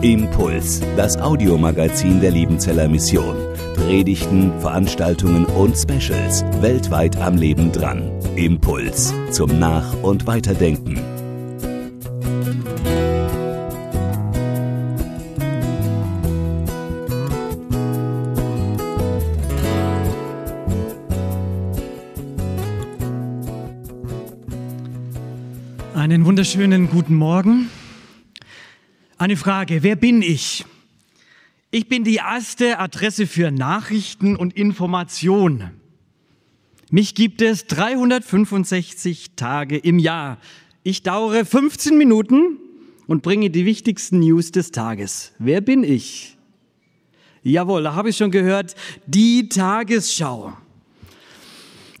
Impuls, das Audiomagazin der Liebenzeller Mission. Predigten, Veranstaltungen und Specials weltweit am Leben dran. Impuls zum Nach- und Weiterdenken. Einen wunderschönen guten Morgen. Eine Frage, wer bin ich? Ich bin die erste Adresse für Nachrichten und Information. Mich gibt es 365 Tage im Jahr. Ich dauere 15 Minuten und bringe die wichtigsten News des Tages. Wer bin ich? Jawohl, da habe ich schon gehört, die Tagesschau.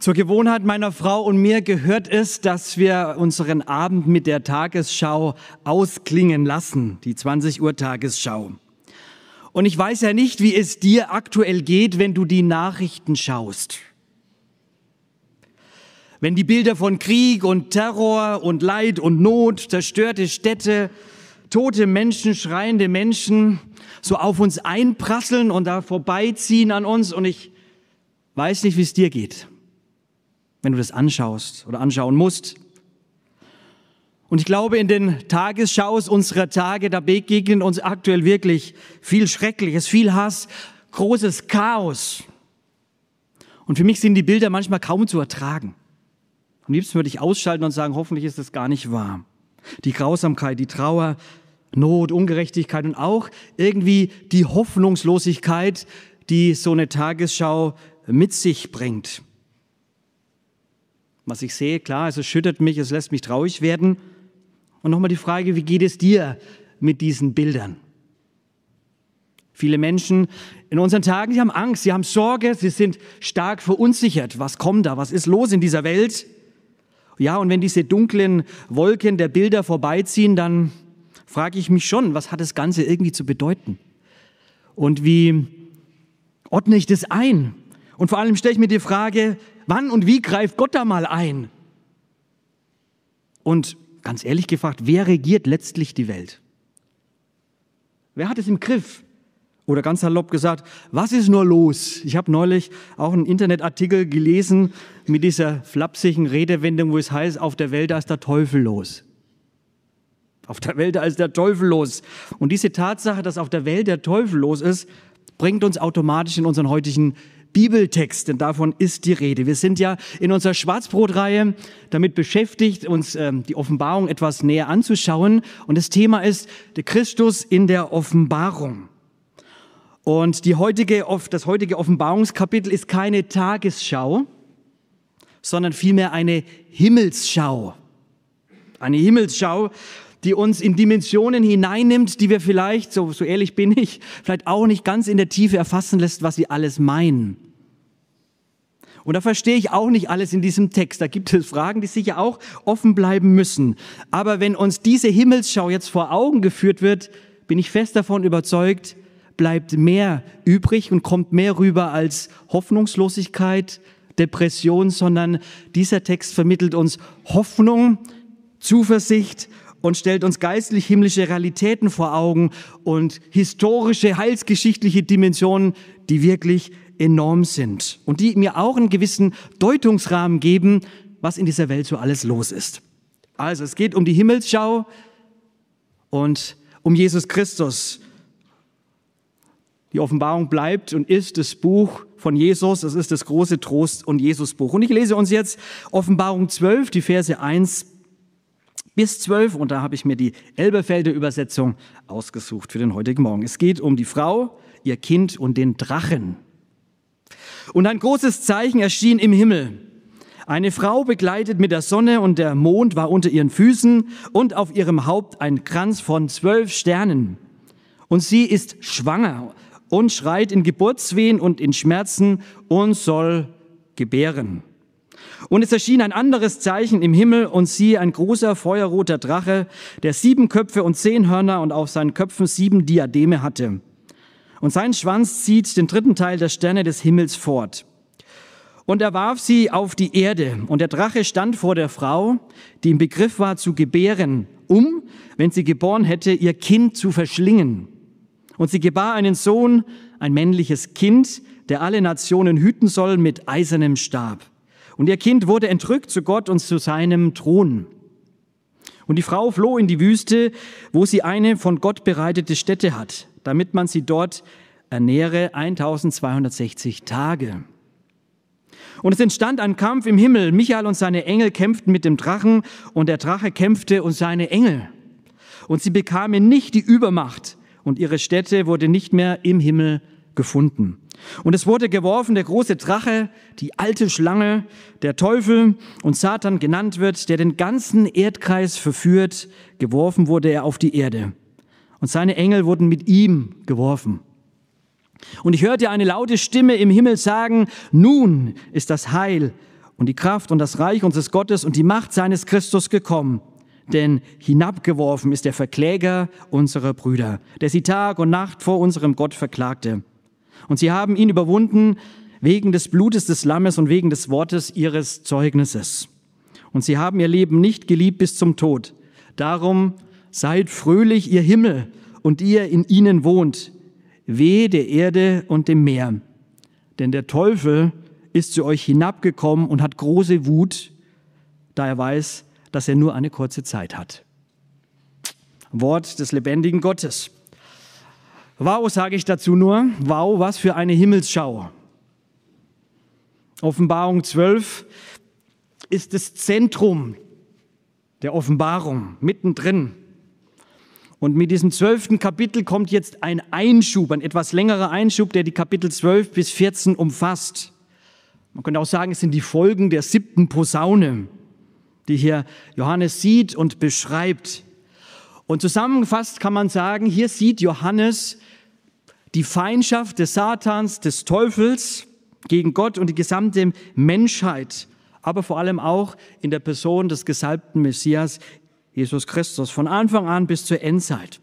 Zur Gewohnheit meiner Frau und mir gehört es, dass wir unseren Abend mit der Tagesschau ausklingen lassen, die 20 Uhr Tagesschau. Und ich weiß ja nicht, wie es dir aktuell geht, wenn du die Nachrichten schaust. Wenn die Bilder von Krieg und Terror und Leid und Not, zerstörte Städte, tote Menschen, schreiende Menschen so auf uns einprasseln und da vorbeiziehen an uns und ich weiß nicht, wie es dir geht wenn du das anschaust oder anschauen musst. Und ich glaube, in den Tagesschaus unserer Tage, da begegnen uns aktuell wirklich viel Schreckliches, viel Hass, großes Chaos. Und für mich sind die Bilder manchmal kaum zu ertragen. Am liebsten würde ich ausschalten und sagen, hoffentlich ist das gar nicht wahr. Die Grausamkeit, die Trauer, Not, Ungerechtigkeit und auch irgendwie die Hoffnungslosigkeit, die so eine Tagesschau mit sich bringt. Was ich sehe, klar, es erschüttert mich, es lässt mich traurig werden. Und nochmal die Frage, wie geht es dir mit diesen Bildern? Viele Menschen in unseren Tagen, die haben Angst, sie haben Sorge, sie sind stark verunsichert. Was kommt da? Was ist los in dieser Welt? Ja, und wenn diese dunklen Wolken der Bilder vorbeiziehen, dann frage ich mich schon, was hat das Ganze irgendwie zu bedeuten? Und wie ordne ich das ein? Und vor allem stelle ich mir die Frage, wann und wie greift Gott da mal ein? Und ganz ehrlich gefragt, wer regiert letztlich die Welt? Wer hat es im Griff? Oder ganz salopp gesagt, was ist nur los? Ich habe neulich auch einen Internetartikel gelesen mit dieser flapsigen Redewendung, wo es heißt, auf der Welt da ist der Teufel los. Auf der Welt da ist der Teufel los. Und diese Tatsache, dass auf der Welt der Teufel los ist, bringt uns automatisch in unseren heutigen Bibeltext, denn davon ist die Rede. Wir sind ja in unserer Schwarzbrotreihe damit beschäftigt, uns ähm, die Offenbarung etwas näher anzuschauen. Und das Thema ist der Christus in der Offenbarung. Und die heutige, das heutige Offenbarungskapitel ist keine Tagesschau, sondern vielmehr eine Himmelsschau. Eine Himmelsschau, die uns in Dimensionen hineinnimmt, die wir vielleicht, so, so ehrlich bin ich, vielleicht auch nicht ganz in der Tiefe erfassen lässt, was sie alles meinen. Und da verstehe ich auch nicht alles in diesem Text. Da gibt es Fragen, die sicher auch offen bleiben müssen. Aber wenn uns diese Himmelsschau jetzt vor Augen geführt wird, bin ich fest davon überzeugt, bleibt mehr übrig und kommt mehr rüber als Hoffnungslosigkeit, Depression, sondern dieser Text vermittelt uns Hoffnung, Zuversicht und stellt uns geistlich-himmlische Realitäten vor Augen und historische, heilsgeschichtliche Dimensionen, die wirklich enorm sind und die mir auch einen gewissen Deutungsrahmen geben, was in dieser Welt so alles los ist. Also es geht um die Himmelsschau und um Jesus Christus. Die Offenbarung bleibt und ist das Buch von Jesus. Es ist das große Trost- und Jesusbuch. Und ich lese uns jetzt Offenbarung 12, die Verse 1 bis 12 und da habe ich mir die Elberfelder Übersetzung ausgesucht für den heutigen Morgen. Es geht um die Frau, ihr Kind und den Drachen. Und ein großes Zeichen erschien im Himmel. Eine Frau begleitet mit der Sonne und der Mond war unter ihren Füßen und auf ihrem Haupt ein Kranz von zwölf Sternen. Und sie ist schwanger und schreit in Geburtswehen und in Schmerzen und soll gebären. Und es erschien ein anderes Zeichen im Himmel und siehe ein großer feuerroter Drache, der sieben Köpfe und zehn Hörner und auf seinen Köpfen sieben Diademe hatte. Und sein Schwanz zieht den dritten Teil der Sterne des Himmels fort. Und er warf sie auf die Erde. Und der Drache stand vor der Frau, die im Begriff war zu gebären, um, wenn sie geboren hätte, ihr Kind zu verschlingen. Und sie gebar einen Sohn, ein männliches Kind, der alle Nationen hüten soll mit eisernem Stab. Und ihr Kind wurde entrückt zu Gott und zu seinem Thron. Und die Frau floh in die Wüste, wo sie eine von Gott bereitete Stätte hat, damit man sie dort ernähre 1260 Tage. Und es entstand ein Kampf im Himmel. Michael und seine Engel kämpften mit dem Drachen und der Drache kämpfte und seine Engel. Und sie bekamen nicht die Übermacht und ihre Stätte wurde nicht mehr im Himmel gefunden. Und es wurde geworfen der große Drache, die alte Schlange, der Teufel und Satan genannt wird, der den ganzen Erdkreis verführt, geworfen wurde er auf die Erde. Und seine Engel wurden mit ihm geworfen. Und ich hörte eine laute Stimme im Himmel sagen, nun ist das Heil und die Kraft und das Reich unseres Gottes und die Macht seines Christus gekommen. Denn hinabgeworfen ist der Verkläger unserer Brüder, der sie Tag und Nacht vor unserem Gott verklagte. Und sie haben ihn überwunden wegen des Blutes des Lammes und wegen des Wortes ihres Zeugnisses. Und sie haben ihr Leben nicht geliebt bis zum Tod. Darum seid fröhlich, ihr Himmel, und ihr in ihnen wohnt, Weh der Erde und dem Meer. Denn der Teufel ist zu euch hinabgekommen und hat große Wut, da er weiß, dass er nur eine kurze Zeit hat. Wort des lebendigen Gottes. Wow, sage ich dazu nur. Wow, was für eine Himmelsschau. Offenbarung 12 ist das Zentrum der Offenbarung, mittendrin. Und mit diesem zwölften Kapitel kommt jetzt ein Einschub, ein etwas längerer Einschub, der die Kapitel 12 bis 14 umfasst. Man könnte auch sagen, es sind die Folgen der siebten Posaune, die hier Johannes sieht und beschreibt. Und zusammengefasst kann man sagen, hier sieht Johannes die Feindschaft des Satans, des Teufels gegen Gott und die gesamte Menschheit, aber vor allem auch in der Person des gesalbten Messias Jesus Christus, von Anfang an bis zur Endzeit.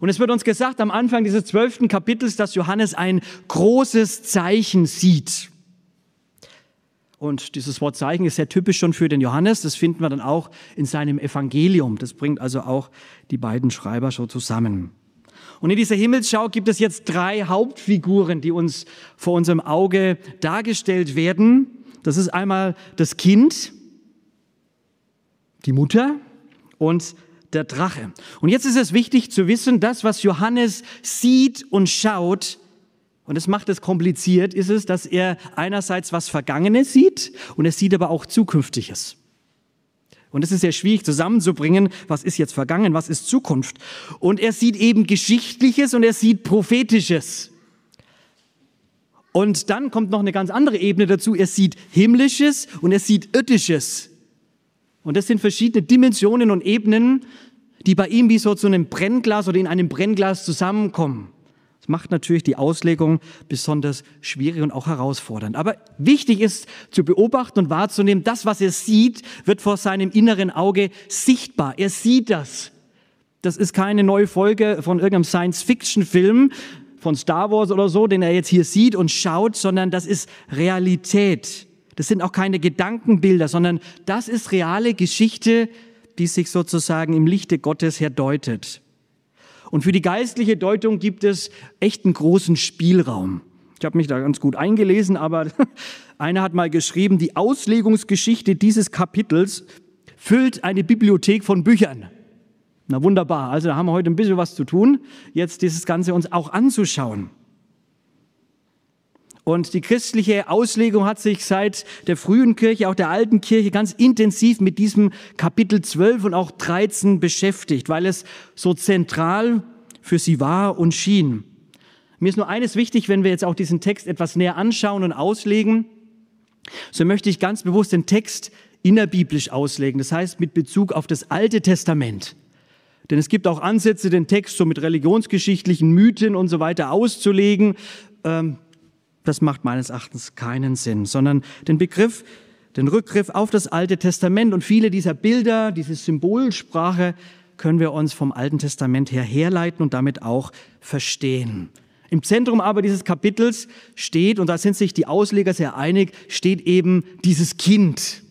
Und es wird uns gesagt am Anfang dieses zwölften Kapitels, dass Johannes ein großes Zeichen sieht. Und dieses Wort Zeichen ist sehr typisch schon für den Johannes. Das finden wir dann auch in seinem Evangelium. Das bringt also auch die beiden Schreiber schon zusammen. Und in dieser Himmelsschau gibt es jetzt drei Hauptfiguren, die uns vor unserem Auge dargestellt werden. Das ist einmal das Kind, die Mutter und der Drache. Und jetzt ist es wichtig zu wissen, das, was Johannes sieht und schaut, und es macht es kompliziert, ist es, dass er einerseits was Vergangenes sieht und er sieht aber auch Zukünftiges. Und es ist sehr schwierig zusammenzubringen, was ist jetzt vergangen, was ist Zukunft. Und er sieht eben Geschichtliches und er sieht Prophetisches. Und dann kommt noch eine ganz andere Ebene dazu. Er sieht Himmlisches und er sieht Irdisches. Und das sind verschiedene Dimensionen und Ebenen, die bei ihm wie so zu einem Brennglas oder in einem Brennglas zusammenkommen. Das macht natürlich die Auslegung besonders schwierig und auch herausfordernd. Aber wichtig ist zu beobachten und wahrzunehmen, das, was er sieht, wird vor seinem inneren Auge sichtbar. Er sieht das. Das ist keine neue Folge von irgendeinem Science-Fiction-Film, von Star Wars oder so, den er jetzt hier sieht und schaut, sondern das ist Realität. Das sind auch keine Gedankenbilder, sondern das ist reale Geschichte, die sich sozusagen im Lichte Gottes herdeutet. Und für die geistliche Deutung gibt es echt einen großen Spielraum. Ich habe mich da ganz gut eingelesen, aber einer hat mal geschrieben, die Auslegungsgeschichte dieses Kapitels füllt eine Bibliothek von Büchern. Na wunderbar, also da haben wir heute ein bisschen was zu tun, jetzt dieses Ganze uns auch anzuschauen. Und die christliche Auslegung hat sich seit der frühen Kirche, auch der alten Kirche, ganz intensiv mit diesem Kapitel 12 und auch 13 beschäftigt, weil es so zentral für sie war und schien. Mir ist nur eines wichtig, wenn wir jetzt auch diesen Text etwas näher anschauen und auslegen, so möchte ich ganz bewusst den Text innerbiblisch auslegen, das heißt mit Bezug auf das Alte Testament. Denn es gibt auch Ansätze, den Text so mit religionsgeschichtlichen Mythen und so weiter auszulegen. Ähm, das macht meines Erachtens keinen Sinn, sondern den Begriff, den Rückgriff auf das Alte Testament und viele dieser Bilder, diese Symbolsprache können wir uns vom Alten Testament her herleiten und damit auch verstehen. Im Zentrum aber dieses Kapitels steht, und da sind sich die Ausleger sehr einig, steht eben dieses Kind.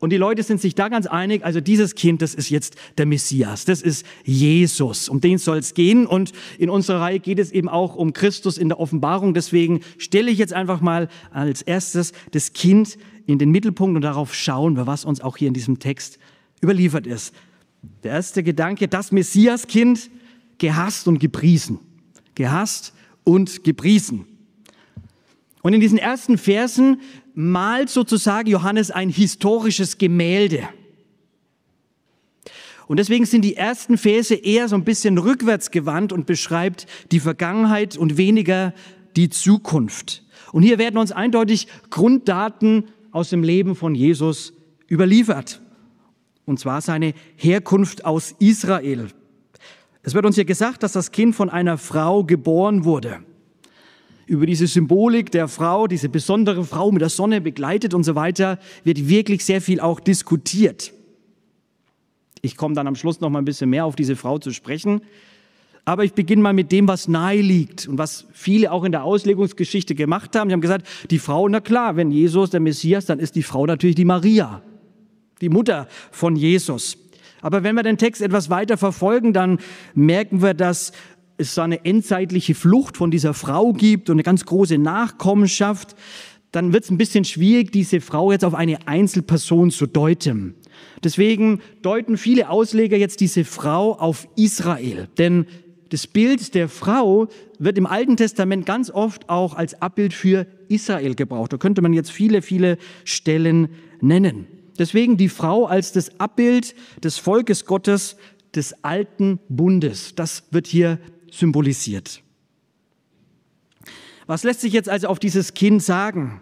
Und die Leute sind sich da ganz einig, also dieses Kind, das ist jetzt der Messias, das ist Jesus, um den soll es gehen. Und in unserer Reihe geht es eben auch um Christus in der Offenbarung. Deswegen stelle ich jetzt einfach mal als erstes das Kind in den Mittelpunkt und darauf schauen wir, was uns auch hier in diesem Text überliefert ist. Der erste Gedanke, das Messiaskind, gehasst und gepriesen. Gehasst und gepriesen. Und in diesen ersten Versen malt sozusagen Johannes ein historisches Gemälde. Und deswegen sind die ersten Verse eher so ein bisschen rückwärts gewandt und beschreibt die Vergangenheit und weniger die Zukunft. Und hier werden uns eindeutig Grunddaten aus dem Leben von Jesus überliefert. Und zwar seine Herkunft aus Israel. Es wird uns hier gesagt, dass das Kind von einer Frau geboren wurde über diese Symbolik der Frau, diese besondere Frau mit der Sonne begleitet und so weiter, wird wirklich sehr viel auch diskutiert. Ich komme dann am Schluss noch mal ein bisschen mehr auf diese Frau zu sprechen. Aber ich beginne mal mit dem, was nahe liegt und was viele auch in der Auslegungsgeschichte gemacht haben. Die haben gesagt, die Frau, na klar, wenn Jesus der Messias, dann ist die Frau natürlich die Maria, die Mutter von Jesus. Aber wenn wir den Text etwas weiter verfolgen, dann merken wir, dass es so eine endzeitliche Flucht von dieser Frau gibt und eine ganz große Nachkommenschaft, dann wird es ein bisschen schwierig, diese Frau jetzt auf eine Einzelperson zu deuten. Deswegen deuten viele Ausleger jetzt diese Frau auf Israel. Denn das Bild der Frau wird im Alten Testament ganz oft auch als Abbild für Israel gebraucht. Da könnte man jetzt viele, viele Stellen nennen. Deswegen die Frau als das Abbild des Volkes Gottes des alten Bundes. Das wird hier symbolisiert. Was lässt sich jetzt also auf dieses Kind sagen?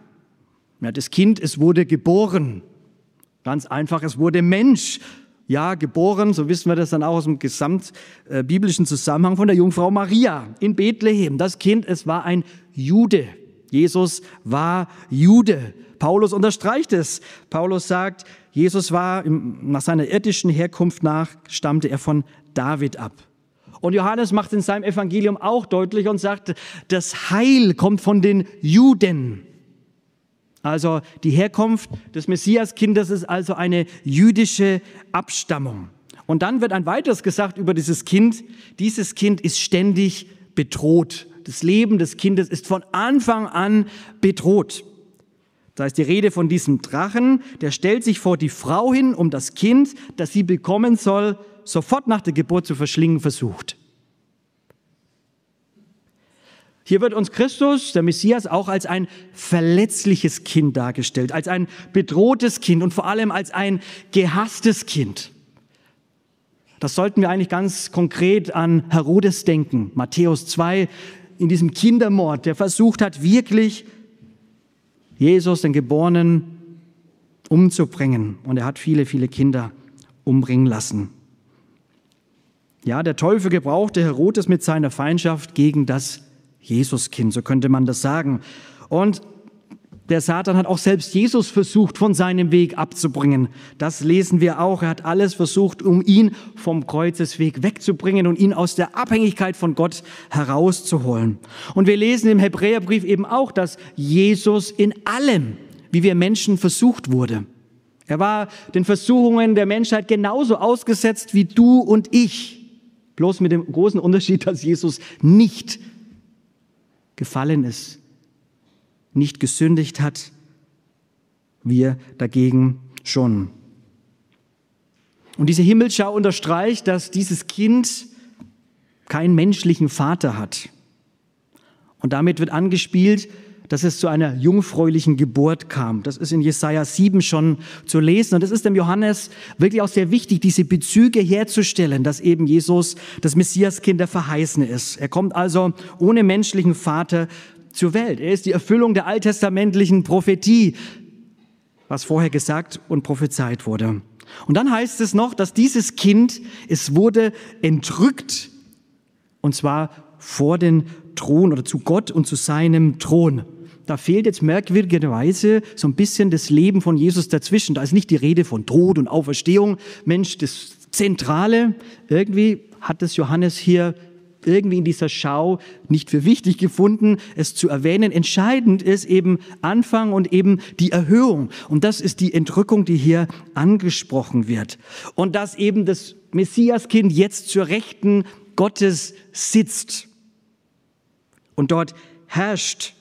Ja, das Kind, es wurde geboren. Ganz einfach, es wurde Mensch. Ja, geboren, so wissen wir das dann auch aus dem gesamtbiblischen äh, Zusammenhang von der Jungfrau Maria in Bethlehem. Das Kind, es war ein Jude. Jesus war Jude. Paulus unterstreicht es. Paulus sagt, Jesus war nach seiner irdischen Herkunft nach, stammte er von David ab. Und Johannes macht in seinem Evangelium auch deutlich und sagt, das Heil kommt von den Juden. Also die Herkunft des Messiaskindes ist also eine jüdische Abstammung. Und dann wird ein weiteres gesagt über dieses Kind. Dieses Kind ist ständig bedroht. Das Leben des Kindes ist von Anfang an bedroht. Da ist die Rede von diesem Drachen, der stellt sich vor die Frau hin, um das Kind, das sie bekommen soll, sofort nach der Geburt zu verschlingen versucht. Hier wird uns Christus, der Messias, auch als ein verletzliches Kind dargestellt, als ein bedrohtes Kind und vor allem als ein gehasstes Kind. Das sollten wir eigentlich ganz konkret an Herodes denken. Matthäus 2, in diesem Kindermord, der versucht hat, wirklich Jesus, den Geborenen, umzubringen. Und er hat viele, viele Kinder umbringen lassen. Ja, der Teufel gebrauchte Herodes mit seiner Feindschaft gegen das Jesuskind, so könnte man das sagen. Und der Satan hat auch selbst Jesus versucht, von seinem Weg abzubringen. Das lesen wir auch. Er hat alles versucht, um ihn vom Kreuzesweg wegzubringen und ihn aus der Abhängigkeit von Gott herauszuholen. Und wir lesen im Hebräerbrief eben auch, dass Jesus in allem, wie wir Menschen versucht wurde. Er war den Versuchungen der Menschheit genauso ausgesetzt wie du und ich. Bloß mit dem großen Unterschied, dass Jesus nicht gefallen ist, nicht gesündigt hat, wir dagegen schon. Und diese Himmelschau unterstreicht, dass dieses Kind keinen menschlichen Vater hat. Und damit wird angespielt, dass es zu einer jungfräulichen Geburt kam. Das ist in Jesaja 7 schon zu lesen. Und es ist dem Johannes wirklich auch sehr wichtig, diese Bezüge herzustellen, dass eben Jesus das Messiaskind der Verheißene ist. Er kommt also ohne menschlichen Vater zur Welt. Er ist die Erfüllung der alttestamentlichen Prophetie, was vorher gesagt und prophezeit wurde. Und dann heißt es noch, dass dieses Kind, es wurde entrückt, und zwar vor den Thron oder zu Gott und zu seinem Thron da fehlt jetzt merkwürdigerweise so ein bisschen das Leben von Jesus dazwischen. Da ist nicht die Rede von Tod und Auferstehung. Mensch, das Zentrale, irgendwie hat das Johannes hier irgendwie in dieser Schau nicht für wichtig gefunden, es zu erwähnen. Entscheidend ist eben Anfang und eben die Erhöhung. Und das ist die Entrückung, die hier angesprochen wird. Und dass eben das Messiaskind jetzt zur Rechten Gottes sitzt und dort herrscht.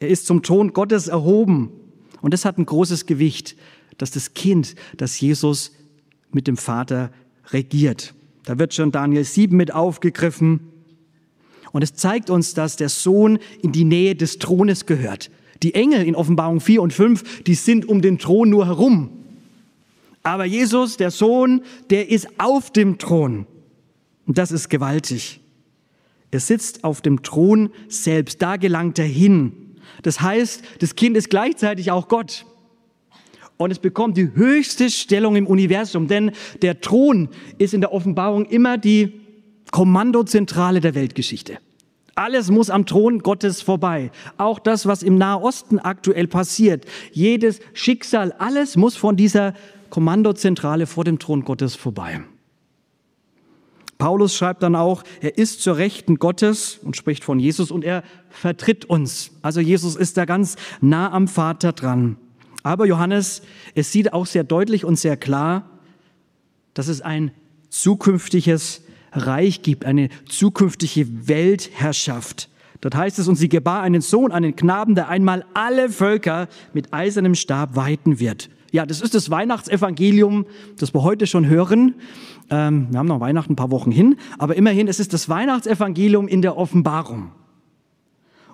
Er ist zum Thron Gottes erhoben. Und das hat ein großes Gewicht, dass das Kind, das Jesus mit dem Vater regiert. Da wird schon Daniel 7 mit aufgegriffen. Und es zeigt uns, dass der Sohn in die Nähe des Thrones gehört. Die Engel in Offenbarung 4 und 5, die sind um den Thron nur herum. Aber Jesus, der Sohn, der ist auf dem Thron. Und das ist gewaltig. Er sitzt auf dem Thron selbst, da gelangt er hin. Das heißt, das Kind ist gleichzeitig auch Gott und es bekommt die höchste Stellung im Universum, denn der Thron ist in der Offenbarung immer die Kommandozentrale der Weltgeschichte. Alles muss am Thron Gottes vorbei. Auch das, was im Nahosten aktuell passiert. Jedes Schicksal, alles muss von dieser Kommandozentrale vor dem Thron Gottes vorbei. Paulus schreibt dann auch, er ist zur Rechten Gottes und spricht von Jesus und er vertritt uns. Also Jesus ist da ganz nah am Vater dran. Aber Johannes, es sieht auch sehr deutlich und sehr klar, dass es ein zukünftiges Reich gibt, eine zukünftige Weltherrschaft. Dort heißt es, und sie gebar einen Sohn, einen Knaben, der einmal alle Völker mit eisernem Stab weiten wird. Ja, das ist das Weihnachtsevangelium, das wir heute schon hören. Ähm, wir haben noch Weihnachten ein paar Wochen hin, aber immerhin, es ist das Weihnachtsevangelium in der Offenbarung.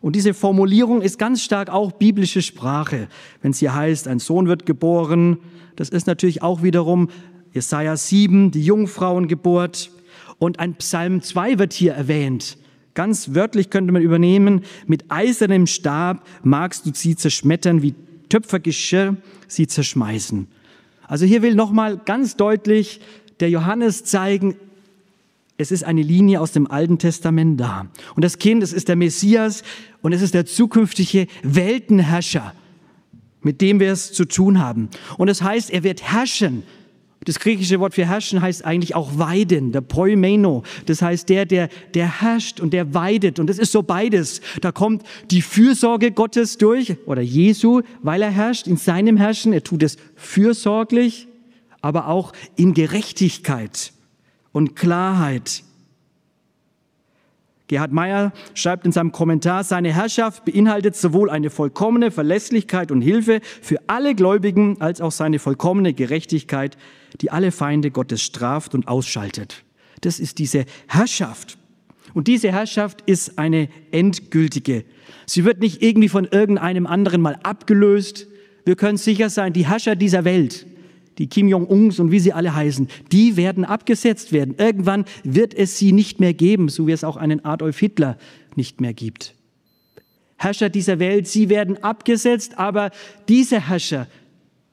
Und diese Formulierung ist ganz stark auch biblische Sprache. Wenn es hier heißt, ein Sohn wird geboren, das ist natürlich auch wiederum Jesaja 7, die Jungfrauengeburt. Und ein Psalm 2 wird hier erwähnt. Ganz wörtlich könnte man übernehmen, mit eisernem Stab magst du sie zerschmettern, wie Töpfergeschirr sie zerschmeißen. Also hier will nochmal ganz deutlich der Johannes zeigen, es ist eine Linie aus dem Alten Testament da. Und das Kind, es ist der Messias und es ist der zukünftige Weltenherrscher, mit dem wir es zu tun haben. Und es das heißt, er wird herrschen. Das griechische Wort für herrschen heißt eigentlich auch weiden, der Poimeno. Das heißt der, der, der herrscht und der weidet. Und das ist so beides. Da kommt die Fürsorge Gottes durch oder Jesu, weil er herrscht in seinem Herrschen. Er tut es fürsorglich, aber auch in Gerechtigkeit und Klarheit. Gerhard Meyer schreibt in seinem Kommentar, seine Herrschaft beinhaltet sowohl eine vollkommene Verlässlichkeit und Hilfe für alle Gläubigen als auch seine vollkommene Gerechtigkeit, die alle Feinde Gottes straft und ausschaltet. Das ist diese Herrschaft. Und diese Herrschaft ist eine endgültige. Sie wird nicht irgendwie von irgendeinem anderen mal abgelöst. Wir können sicher sein, die Herrscher dieser Welt, die Kim Jong-uns und wie sie alle heißen, die werden abgesetzt werden. Irgendwann wird es sie nicht mehr geben, so wie es auch einen Adolf Hitler nicht mehr gibt. Herrscher dieser Welt, sie werden abgesetzt, aber dieser Herrscher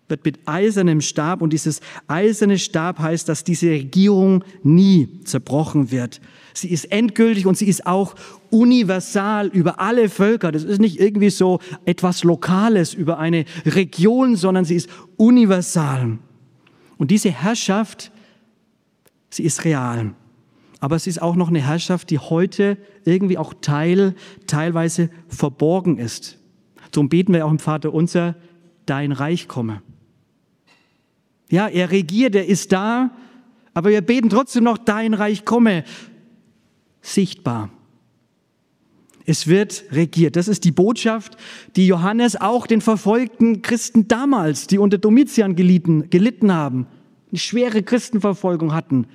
wird mit eisernem Stab und dieses eiserne Stab heißt, dass diese Regierung nie zerbrochen wird. Sie ist endgültig und sie ist auch universal über alle Völker. Das ist nicht irgendwie so etwas Lokales über eine Region, sondern sie ist universal. Und diese Herrschaft, sie ist real. Aber es ist auch noch eine Herrschaft, die heute irgendwie auch Teil, teilweise verborgen ist. Darum beten wir auch im Vater unser, dein Reich komme. Ja, er regiert, er ist da, aber wir beten trotzdem noch, dein Reich komme. Sichtbar. Es wird regiert. Das ist die Botschaft, die Johannes auch den verfolgten Christen damals, die unter Domitian gelitten, gelitten haben, eine schwere Christenverfolgung hatten.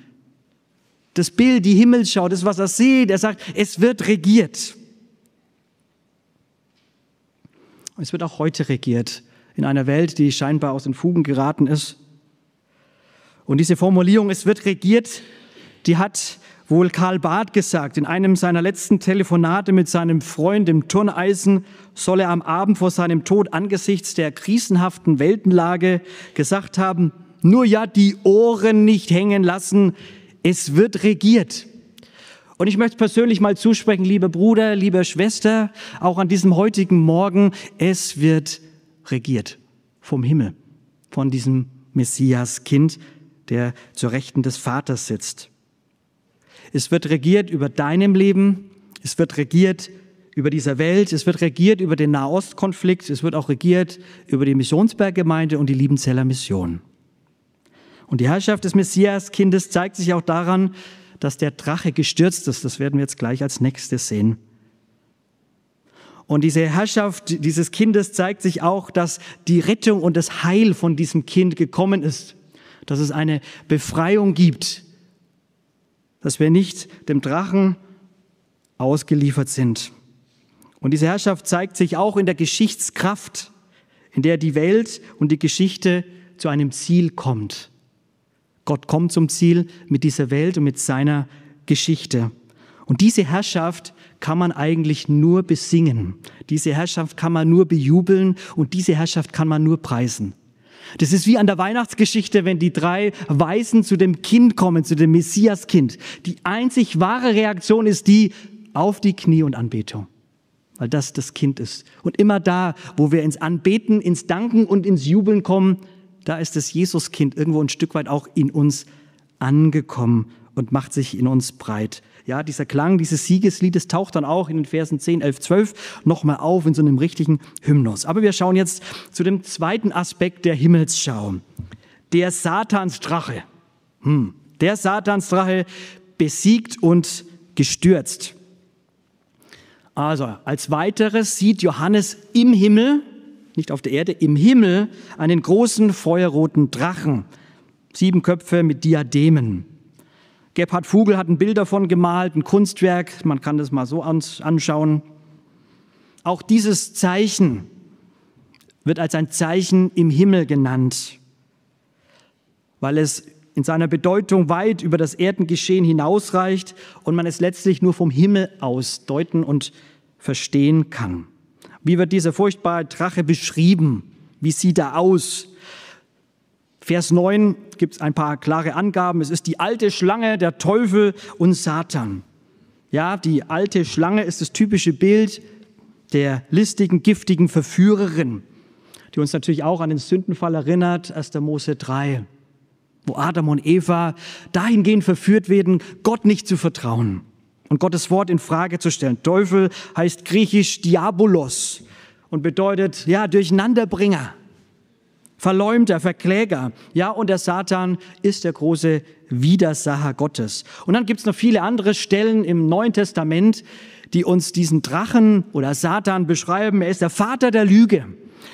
Das Bild, die Himmelsschau, das, was er sieht, er sagt, es wird regiert. Es wird auch heute regiert in einer Welt, die scheinbar aus den Fugen geraten ist. Und diese Formulierung, es wird regiert, die hat wohl Karl Barth gesagt, in einem seiner letzten Telefonate mit seinem Freund im Turneisen soll er am Abend vor seinem Tod angesichts der krisenhaften Weltenlage gesagt haben, nur ja die Ohren nicht hängen lassen, es wird regiert. Und ich möchte persönlich mal zusprechen, lieber Bruder, liebe Schwester, auch an diesem heutigen Morgen, es wird regiert vom Himmel, von diesem Messias-Kind, der zur Rechten des Vaters sitzt. Es wird regiert über deinem Leben, es wird regiert über dieser Welt, es wird regiert über den Nahostkonflikt, es wird auch regiert über die Missionsberggemeinde und die Liebenzeller Mission. Und die Herrschaft des Messias-Kindes zeigt sich auch daran, dass der Drache gestürzt ist. Das werden wir jetzt gleich als nächstes sehen. Und diese Herrschaft dieses Kindes zeigt sich auch, dass die Rettung und das Heil von diesem Kind gekommen ist. Dass es eine Befreiung gibt. Dass wir nicht dem Drachen ausgeliefert sind. Und diese Herrschaft zeigt sich auch in der Geschichtskraft, in der die Welt und die Geschichte zu einem Ziel kommt. Gott kommt zum Ziel mit dieser Welt und mit seiner Geschichte. Und diese Herrschaft kann man eigentlich nur besingen. Diese Herrschaft kann man nur bejubeln und diese Herrschaft kann man nur preisen. Das ist wie an der Weihnachtsgeschichte, wenn die drei Weisen zu dem Kind kommen, zu dem Messiaskind. Die einzig wahre Reaktion ist die auf die Knie und Anbetung, weil das das Kind ist. Und immer da, wo wir ins Anbeten, ins Danken und ins Jubeln kommen, da ist das Jesuskind irgendwo ein Stück weit auch in uns angekommen und macht sich in uns breit. Ja, dieser Klang dieses Siegesliedes taucht dann auch in den Versen 10, 11, 12 nochmal auf in so einem richtigen Hymnus. Aber wir schauen jetzt zu dem zweiten Aspekt der Himmelsschau. Der Satansdrache. Hm. Der Satansdrache besiegt und gestürzt. Also, als weiteres sieht Johannes im Himmel, nicht auf der Erde, im Himmel einen großen feuerroten Drachen. Sieben Köpfe mit Diademen. Gebhard Vogel hat ein Bild davon gemalt, ein Kunstwerk, man kann das mal so anschauen. Auch dieses Zeichen wird als ein Zeichen im Himmel genannt, weil es in seiner Bedeutung weit über das Erdengeschehen hinausreicht und man es letztlich nur vom Himmel aus deuten und verstehen kann. Wie wird dieser furchtbare Drache beschrieben? Wie sieht er aus? Vers 9 gibt es ein paar klare Angaben. Es ist die alte Schlange, der Teufel und Satan. Ja, die alte Schlange ist das typische Bild der listigen, giftigen Verführerin, die uns natürlich auch an den Sündenfall erinnert, 1. Mose 3, wo Adam und Eva dahingehend verführt werden, Gott nicht zu vertrauen und Gottes Wort in Frage zu stellen. Teufel heißt griechisch Diabolos und bedeutet, ja, Durcheinanderbringer. Verleumder, Verkläger. Ja, und der Satan ist der große Widersacher Gottes. Und dann gibt es noch viele andere Stellen im Neuen Testament, die uns diesen Drachen oder Satan beschreiben. Er ist der Vater der Lüge.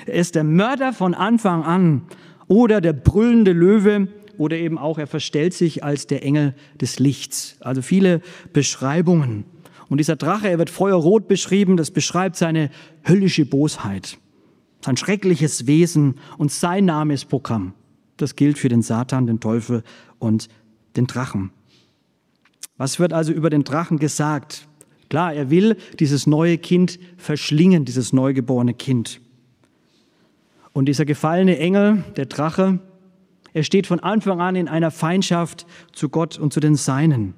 Er ist der Mörder von Anfang an oder der brüllende Löwe oder eben auch er verstellt sich als der Engel des Lichts. Also viele Beschreibungen. Und dieser Drache, er wird feuerrot beschrieben, das beschreibt seine höllische Bosheit sein schreckliches Wesen und sein Name ist Programm. Das gilt für den Satan, den Teufel und den Drachen. Was wird also über den Drachen gesagt? Klar, er will dieses neue Kind verschlingen, dieses neugeborene Kind. Und dieser gefallene Engel, der Drache, er steht von Anfang an in einer Feindschaft zu Gott und zu den Seinen.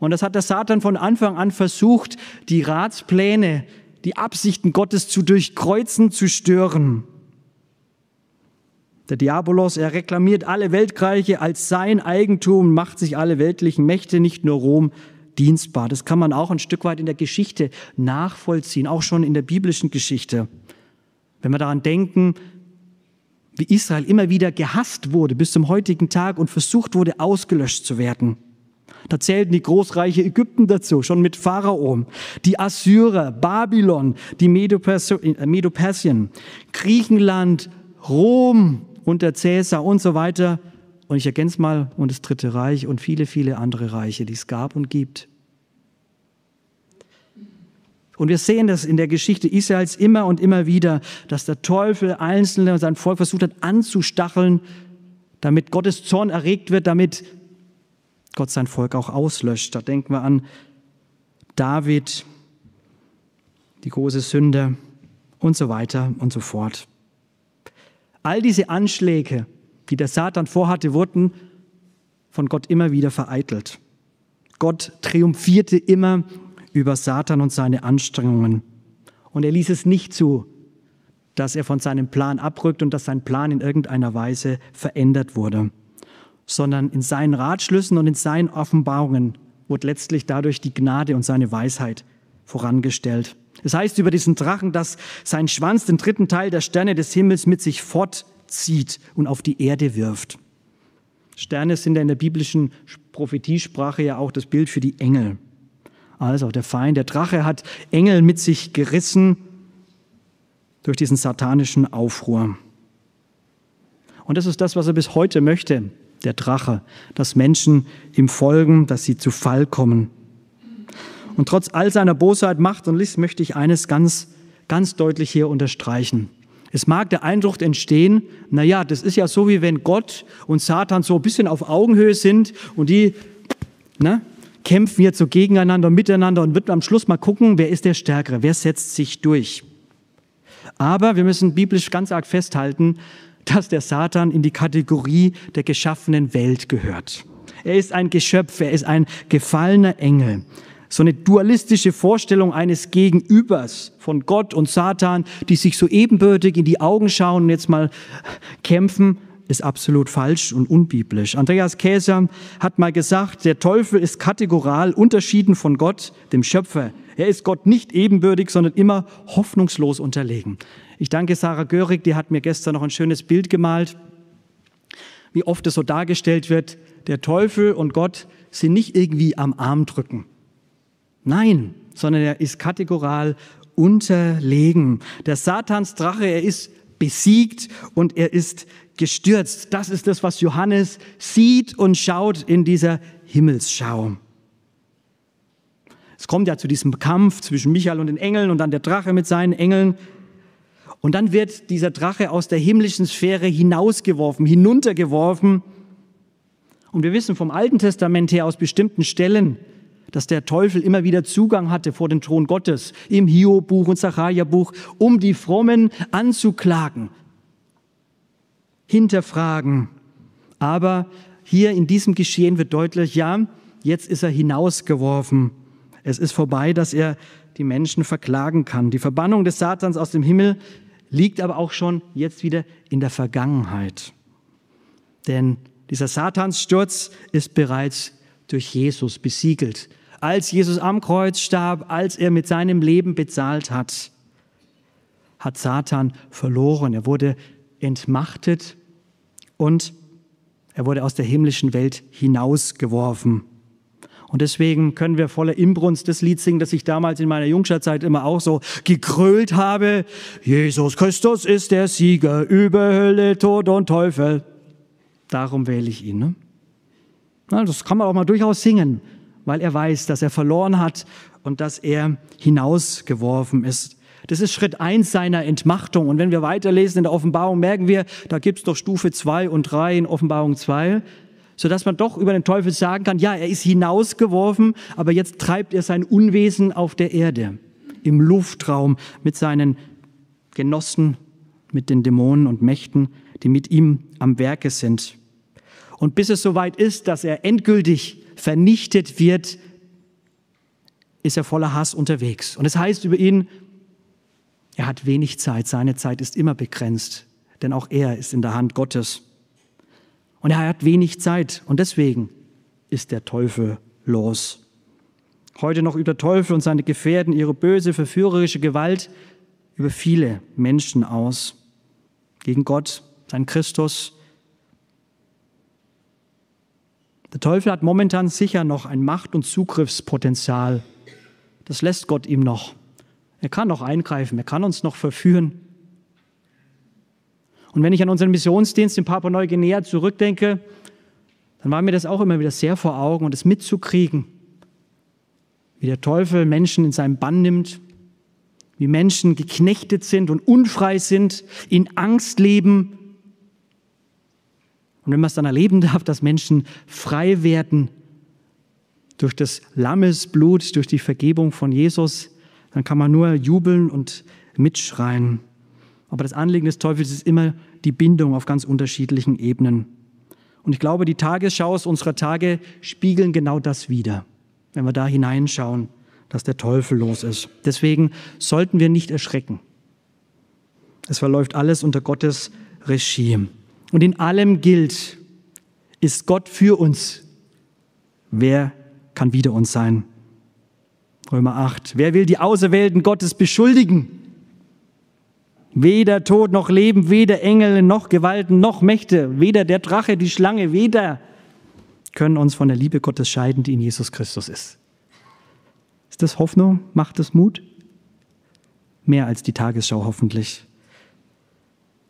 Und das hat der Satan von Anfang an versucht, die Ratspläne die Absichten Gottes zu durchkreuzen, zu stören. Der Diabolos, er reklamiert alle Weltreiche als sein Eigentum, macht sich alle weltlichen Mächte, nicht nur Rom, dienstbar. Das kann man auch ein Stück weit in der Geschichte nachvollziehen, auch schon in der biblischen Geschichte. Wenn wir daran denken, wie Israel immer wieder gehasst wurde bis zum heutigen Tag und versucht wurde, ausgelöscht zu werden. Da zählten die Großreiche Ägypten dazu, schon mit Pharao, die Assyrer, Babylon, die äh, Medo-Persien, Griechenland, Rom unter Cäsar und so weiter. Und ich ergänze mal, und das Dritte Reich und viele, viele andere Reiche, die es gab und gibt. Und wir sehen das in der Geschichte Israels immer und immer wieder, dass der Teufel Einzelne und sein Volk versucht hat anzustacheln, damit Gottes Zorn erregt wird, damit Gott sein Volk auch auslöscht. Da denken wir an David, die große Sünde und so weiter und so fort. All diese Anschläge, die der Satan vorhatte, wurden von Gott immer wieder vereitelt. Gott triumphierte immer über Satan und seine Anstrengungen. Und er ließ es nicht zu, dass er von seinem Plan abrückt und dass sein Plan in irgendeiner Weise verändert wurde. Sondern in seinen Ratschlüssen und in seinen Offenbarungen wird letztlich dadurch die Gnade und seine Weisheit vorangestellt. Es heißt über diesen Drachen, dass sein Schwanz den dritten Teil der Sterne des Himmels mit sich fortzieht und auf die Erde wirft. Sterne sind ja in der biblischen Prophetiesprache ja auch das Bild für die Engel. Also der Feind, der Drache hat Engel mit sich gerissen durch diesen satanischen Aufruhr. Und das ist das, was er bis heute möchte, der Drache, dass Menschen ihm folgen, dass sie zu Fall kommen. Und trotz all seiner Bosheit, Macht und List möchte ich eines ganz, ganz deutlich hier unterstreichen. Es mag der Eindruck entstehen, na ja, das ist ja so, wie wenn Gott und Satan so ein bisschen auf Augenhöhe sind und die ne, kämpfen jetzt so gegeneinander, miteinander und wird am Schluss mal gucken, wer ist der Stärkere, wer setzt sich durch. Aber wir müssen biblisch ganz arg festhalten, dass der Satan in die Kategorie der geschaffenen Welt gehört. Er ist ein Geschöpf, er ist ein gefallener Engel. So eine dualistische Vorstellung eines Gegenübers von Gott und Satan, die sich so ebenbürtig in die Augen schauen und jetzt mal kämpfen, ist absolut falsch und unbiblisch. Andreas Käser hat mal gesagt, der Teufel ist kategoral unterschieden von Gott, dem Schöpfer. Er ist Gott nicht ebenbürtig, sondern immer hoffnungslos unterlegen. Ich danke Sarah Görig, die hat mir gestern noch ein schönes Bild gemalt, wie oft es so dargestellt wird, der Teufel und Gott sind nicht irgendwie am Arm drücken. Nein, sondern er ist kategoral unterlegen. Der Satansdrache, er ist besiegt und er ist gestürzt. Das ist das, was Johannes sieht und schaut in dieser Himmelsschau. Es kommt ja zu diesem Kampf zwischen Michael und den Engeln und dann der Drache mit seinen Engeln. Und dann wird dieser Drache aus der himmlischen Sphäre hinausgeworfen, hinuntergeworfen. Und wir wissen vom Alten Testament her aus bestimmten Stellen, dass der Teufel immer wieder Zugang hatte vor den Thron Gottes im Hiob-Buch und Sacharja-Buch, um die Frommen anzuklagen, hinterfragen. Aber hier in diesem Geschehen wird deutlich, ja, jetzt ist er hinausgeworfen. Es ist vorbei, dass er die Menschen verklagen kann. Die Verbannung des Satans aus dem Himmel liegt aber auch schon jetzt wieder in der Vergangenheit. Denn dieser Satanssturz ist bereits durch Jesus besiegelt. Als Jesus am Kreuz starb, als er mit seinem Leben bezahlt hat, hat Satan verloren. Er wurde entmachtet und er wurde aus der himmlischen Welt hinausgeworfen. Und deswegen können wir voller Inbrunst das Lied singen, das ich damals in meiner Jungscharzeit immer auch so gekrölt habe. Jesus Christus ist der Sieger über Hölle, Tod und Teufel. Darum wähle ich ihn. Ne? Na, das kann man auch mal durchaus singen, weil er weiß, dass er verloren hat und dass er hinausgeworfen ist. Das ist Schritt eins seiner Entmachtung. Und wenn wir weiterlesen in der Offenbarung, merken wir, da gibt's doch Stufe zwei und drei in Offenbarung zwei sodass man doch über den Teufel sagen kann, ja, er ist hinausgeworfen, aber jetzt treibt er sein Unwesen auf der Erde, im Luftraum mit seinen Genossen, mit den Dämonen und Mächten, die mit ihm am Werke sind. Und bis es soweit ist, dass er endgültig vernichtet wird, ist er voller Hass unterwegs. Und es heißt über ihn, er hat wenig Zeit, seine Zeit ist immer begrenzt, denn auch er ist in der Hand Gottes. Und er hat wenig Zeit und deswegen ist der Teufel los. Heute noch über Teufel und seine Gefährten ihre böse, verführerische Gewalt über viele Menschen aus. Gegen Gott, sein Christus. Der Teufel hat momentan sicher noch ein Macht- und Zugriffspotenzial. Das lässt Gott ihm noch. Er kann noch eingreifen, er kann uns noch verführen. Und wenn ich an unseren Missionsdienst in Papua-Neuguinea zurückdenke, dann war mir das auch immer wieder sehr vor Augen und es mitzukriegen, wie der Teufel Menschen in seinen Bann nimmt, wie Menschen geknechtet sind und unfrei sind, in Angst leben. Und wenn man es dann erleben darf, dass Menschen frei werden durch das Lammesblut, durch die Vergebung von Jesus, dann kann man nur jubeln und mitschreien. Aber das Anliegen des Teufels ist immer die Bindung auf ganz unterschiedlichen Ebenen. Und ich glaube, die Tagesschaus unserer Tage spiegeln genau das wider, wenn wir da hineinschauen, dass der Teufel los ist. Deswegen sollten wir nicht erschrecken. Es verläuft alles unter Gottes Regie. Und in allem gilt, ist Gott für uns. Wer kann wider uns sein? Römer 8. Wer will die Auserwählten Gottes beschuldigen? Weder Tod noch Leben, weder Engel noch Gewalten noch Mächte, weder der Drache, die Schlange, weder können uns von der Liebe Gottes scheiden, die in Jesus Christus ist. Ist das Hoffnung? Macht das Mut? Mehr als die Tagesschau hoffentlich.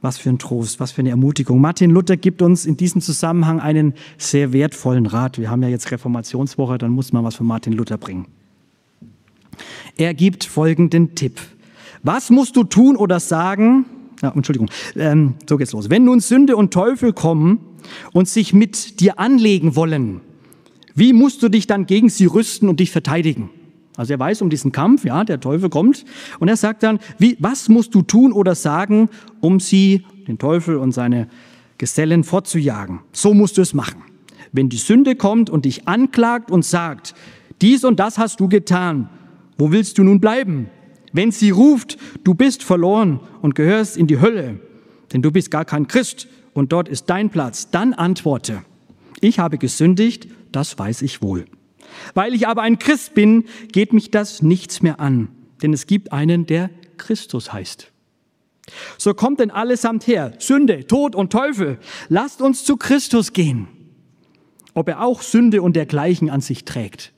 Was für ein Trost, was für eine Ermutigung. Martin Luther gibt uns in diesem Zusammenhang einen sehr wertvollen Rat. Wir haben ja jetzt Reformationswoche, dann muss man was von Martin Luther bringen. Er gibt folgenden Tipp. Was musst du tun oder sagen? Ja, Entschuldigung, ähm, so geht's los. Wenn nun Sünde und Teufel kommen und sich mit dir anlegen wollen, wie musst du dich dann gegen sie rüsten und dich verteidigen? Also er weiß um diesen Kampf, ja, der Teufel kommt und er sagt dann, wie, was musst du tun oder sagen, um sie, den Teufel und seine Gesellen fortzujagen? So musst du es machen. Wenn die Sünde kommt und dich anklagt und sagt, dies und das hast du getan, wo willst du nun bleiben? Wenn sie ruft, du bist verloren und gehörst in die Hölle, denn du bist gar kein Christ und dort ist dein Platz, dann antworte, ich habe gesündigt, das weiß ich wohl. Weil ich aber ein Christ bin, geht mich das nichts mehr an, denn es gibt einen, der Christus heißt. So kommt denn allesamt her, Sünde, Tod und Teufel, lasst uns zu Christus gehen, ob er auch Sünde und dergleichen an sich trägt.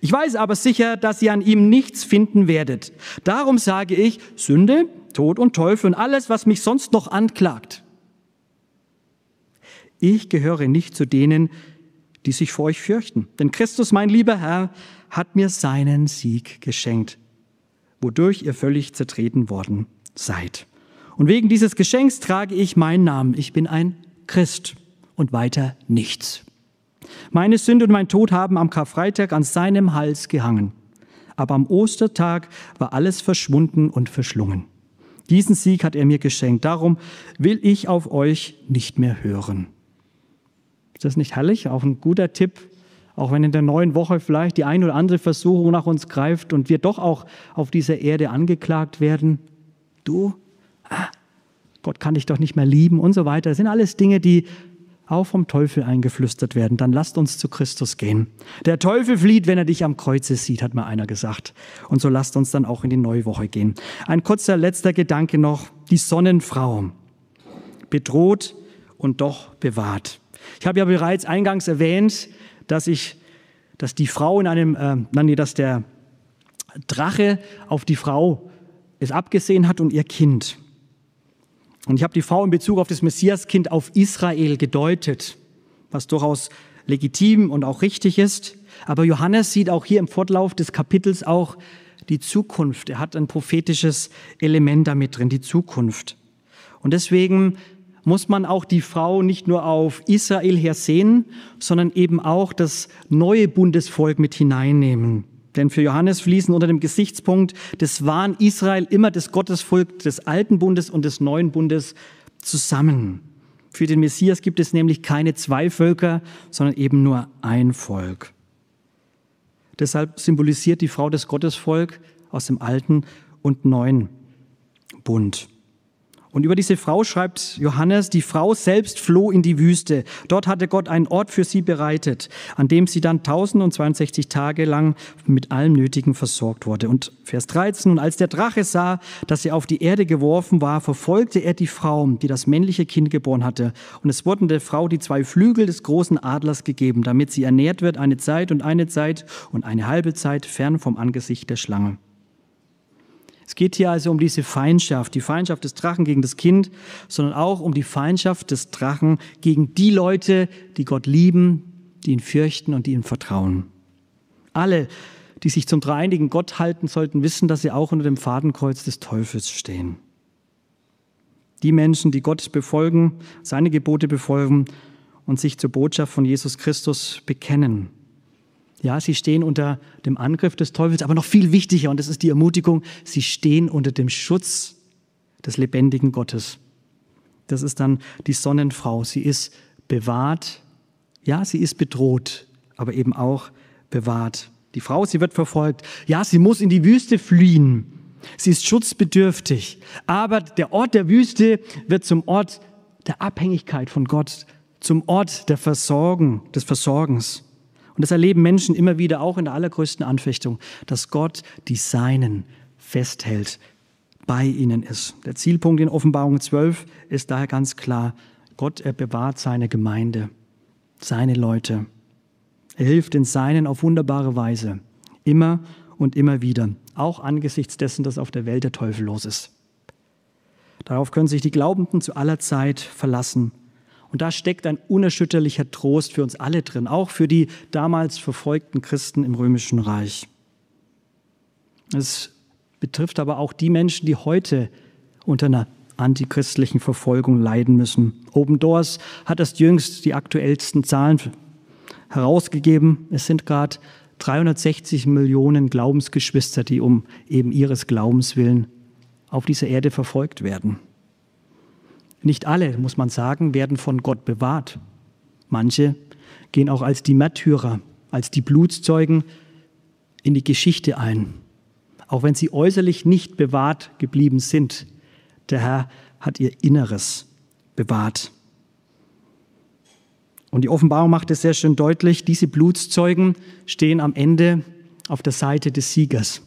Ich weiß aber sicher, dass ihr an ihm nichts finden werdet. Darum sage ich, Sünde, Tod und Teufel und alles, was mich sonst noch anklagt. Ich gehöre nicht zu denen, die sich vor euch fürchten. Denn Christus, mein lieber Herr, hat mir seinen Sieg geschenkt, wodurch ihr völlig zertreten worden seid. Und wegen dieses Geschenks trage ich meinen Namen. Ich bin ein Christ und weiter nichts. Meine Sünde und mein Tod haben am Karfreitag an seinem Hals gehangen. Aber am Ostertag war alles verschwunden und verschlungen. Diesen Sieg hat er mir geschenkt. Darum will ich auf euch nicht mehr hören. Ist das nicht herrlich? Auch ein guter Tipp, auch wenn in der neuen Woche vielleicht die ein oder andere Versuchung nach uns greift und wir doch auch auf dieser Erde angeklagt werden. Du, ah, Gott kann dich doch nicht mehr lieben und so weiter. Das sind alles Dinge, die auch vom Teufel eingeflüstert werden, dann lasst uns zu Christus gehen. Der Teufel flieht, wenn er dich am Kreuze sieht, hat mal einer gesagt. Und so lasst uns dann auch in die neue Woche gehen. Ein kurzer letzter Gedanke noch. Die Sonnenfrau. Bedroht und doch bewahrt. Ich habe ja bereits eingangs erwähnt, dass ich, dass die Frau in einem, äh, nein, dass der Drache auf die Frau es abgesehen hat und ihr Kind. Und ich habe die Frau in Bezug auf das Messiaskind auf Israel gedeutet, was durchaus legitim und auch richtig ist. Aber Johannes sieht auch hier im Fortlauf des Kapitels auch die Zukunft. Er hat ein prophetisches Element damit drin, die Zukunft. Und deswegen muss man auch die Frau nicht nur auf Israel her sehen, sondern eben auch das neue Bundesvolk mit hineinnehmen. Denn für Johannes fließen unter dem Gesichtspunkt des wahren Israel immer das Gottesvolk des alten Bundes und des neuen Bundes zusammen. Für den Messias gibt es nämlich keine zwei Völker, sondern eben nur ein Volk. Deshalb symbolisiert die Frau das Gottesvolk aus dem alten und neuen Bund. Und über diese Frau schreibt Johannes, die Frau selbst floh in die Wüste. Dort hatte Gott einen Ort für sie bereitet, an dem sie dann 1062 Tage lang mit allem Nötigen versorgt wurde. Und Vers 13, und als der Drache sah, dass sie auf die Erde geworfen war, verfolgte er die Frau, die das männliche Kind geboren hatte. Und es wurden der Frau die zwei Flügel des großen Adlers gegeben, damit sie ernährt wird eine Zeit und eine Zeit und eine halbe Zeit fern vom Angesicht der Schlange. Es geht hier also um diese Feindschaft, die Feindschaft des Drachen gegen das Kind, sondern auch um die Feindschaft des Drachen gegen die Leute, die Gott lieben, die ihn fürchten und die ihm vertrauen. Alle, die sich zum dreieinigen Gott halten, sollten wissen, dass sie auch unter dem Fadenkreuz des Teufels stehen. Die Menschen, die Gott befolgen, seine Gebote befolgen und sich zur Botschaft von Jesus Christus bekennen, ja, sie stehen unter dem Angriff des Teufels, aber noch viel wichtiger, und das ist die Ermutigung, sie stehen unter dem Schutz des lebendigen Gottes. Das ist dann die Sonnenfrau. Sie ist bewahrt. Ja, sie ist bedroht, aber eben auch bewahrt. Die Frau, sie wird verfolgt. Ja, sie muss in die Wüste fliehen. Sie ist schutzbedürftig. Aber der Ort der Wüste wird zum Ort der Abhängigkeit von Gott, zum Ort der Versorgung, des Versorgens. Und das erleben Menschen immer wieder, auch in der allergrößten Anfechtung, dass Gott die Seinen festhält, bei ihnen ist. Der Zielpunkt in Offenbarung 12 ist daher ganz klar, Gott, er bewahrt seine Gemeinde, seine Leute. Er hilft den Seinen auf wunderbare Weise, immer und immer wieder, auch angesichts dessen, dass auf der Welt der Teufel los ist. Darauf können sich die Glaubenden zu aller Zeit verlassen. Und da steckt ein unerschütterlicher Trost für uns alle drin, auch für die damals verfolgten Christen im römischen Reich. Es betrifft aber auch die Menschen, die heute unter einer antichristlichen Verfolgung leiden müssen. Open Doors hat erst jüngst die aktuellsten Zahlen herausgegeben. Es sind gerade 360 Millionen Glaubensgeschwister, die um eben ihres Glaubens willen auf dieser Erde verfolgt werden. Nicht alle, muss man sagen, werden von Gott bewahrt. Manche gehen auch als die Märtyrer, als die Blutszeugen in die Geschichte ein, auch wenn sie äußerlich nicht bewahrt geblieben sind. Der Herr hat ihr Inneres bewahrt. Und die Offenbarung macht es sehr schön deutlich, diese Blutszeugen stehen am Ende auf der Seite des Siegers,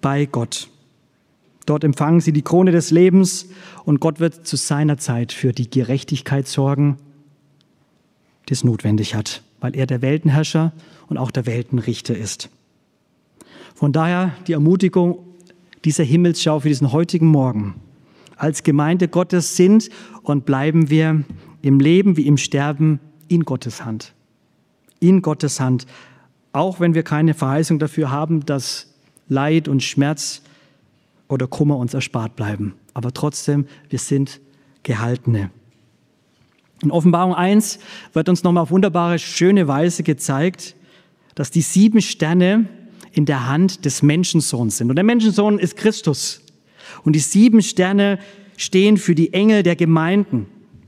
bei Gott. Dort empfangen sie die Krone des Lebens und Gott wird zu seiner Zeit für die Gerechtigkeit sorgen, die es notwendig hat, weil er der Weltenherrscher und auch der Weltenrichter ist. Von daher die Ermutigung dieser Himmelsschau für diesen heutigen Morgen. Als Gemeinde Gottes sind und bleiben wir im Leben wie im Sterben in Gottes Hand. In Gottes Hand. Auch wenn wir keine Verheißung dafür haben, dass Leid und Schmerz oder Kummer uns erspart bleiben. Aber trotzdem, wir sind Gehaltene. In Offenbarung 1 wird uns nochmal auf wunderbare, schöne Weise gezeigt, dass die sieben Sterne in der Hand des Menschensohns sind. Und der Menschensohn ist Christus. Und die sieben Sterne stehen für die Engel der Gemeinden.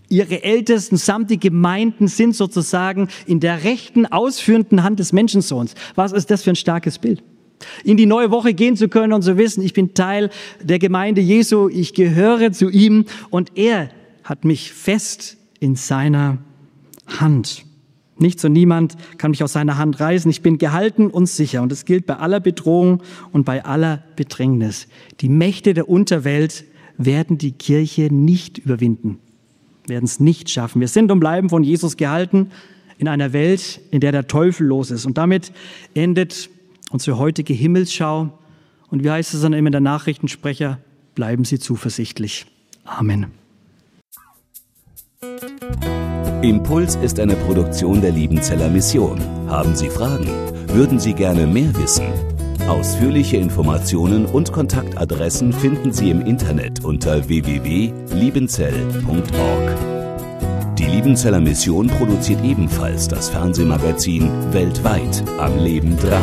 Ihre Ältesten samt die Gemeinden sind sozusagen in der rechten, ausführenden Hand des Menschensohns. Was ist das für ein starkes Bild? In die neue Woche gehen zu können und zu wissen, ich bin Teil der Gemeinde Jesu, ich gehöre zu ihm und er hat mich fest in seiner Hand. Nichts und niemand kann mich aus seiner Hand reißen. Ich bin gehalten und sicher. Und das gilt bei aller Bedrohung und bei aller Bedrängnis. Die Mächte der Unterwelt werden die Kirche nicht überwinden werden es nicht schaffen. Wir sind und bleiben von Jesus gehalten in einer Welt, in der der Teufel los ist. Und damit endet unsere heutige Himmelsschau. Und wie heißt es dann immer der Nachrichtensprecher? Bleiben Sie zuversichtlich. Amen. Impuls ist eine Produktion der Liebenzeller Mission. Haben Sie Fragen? Würden Sie gerne mehr wissen? Ausführliche Informationen und Kontaktadressen finden Sie im Internet unter www.liebenzell.org. Die Liebenzeller Mission produziert ebenfalls das Fernsehmagazin Weltweit am Leben dran.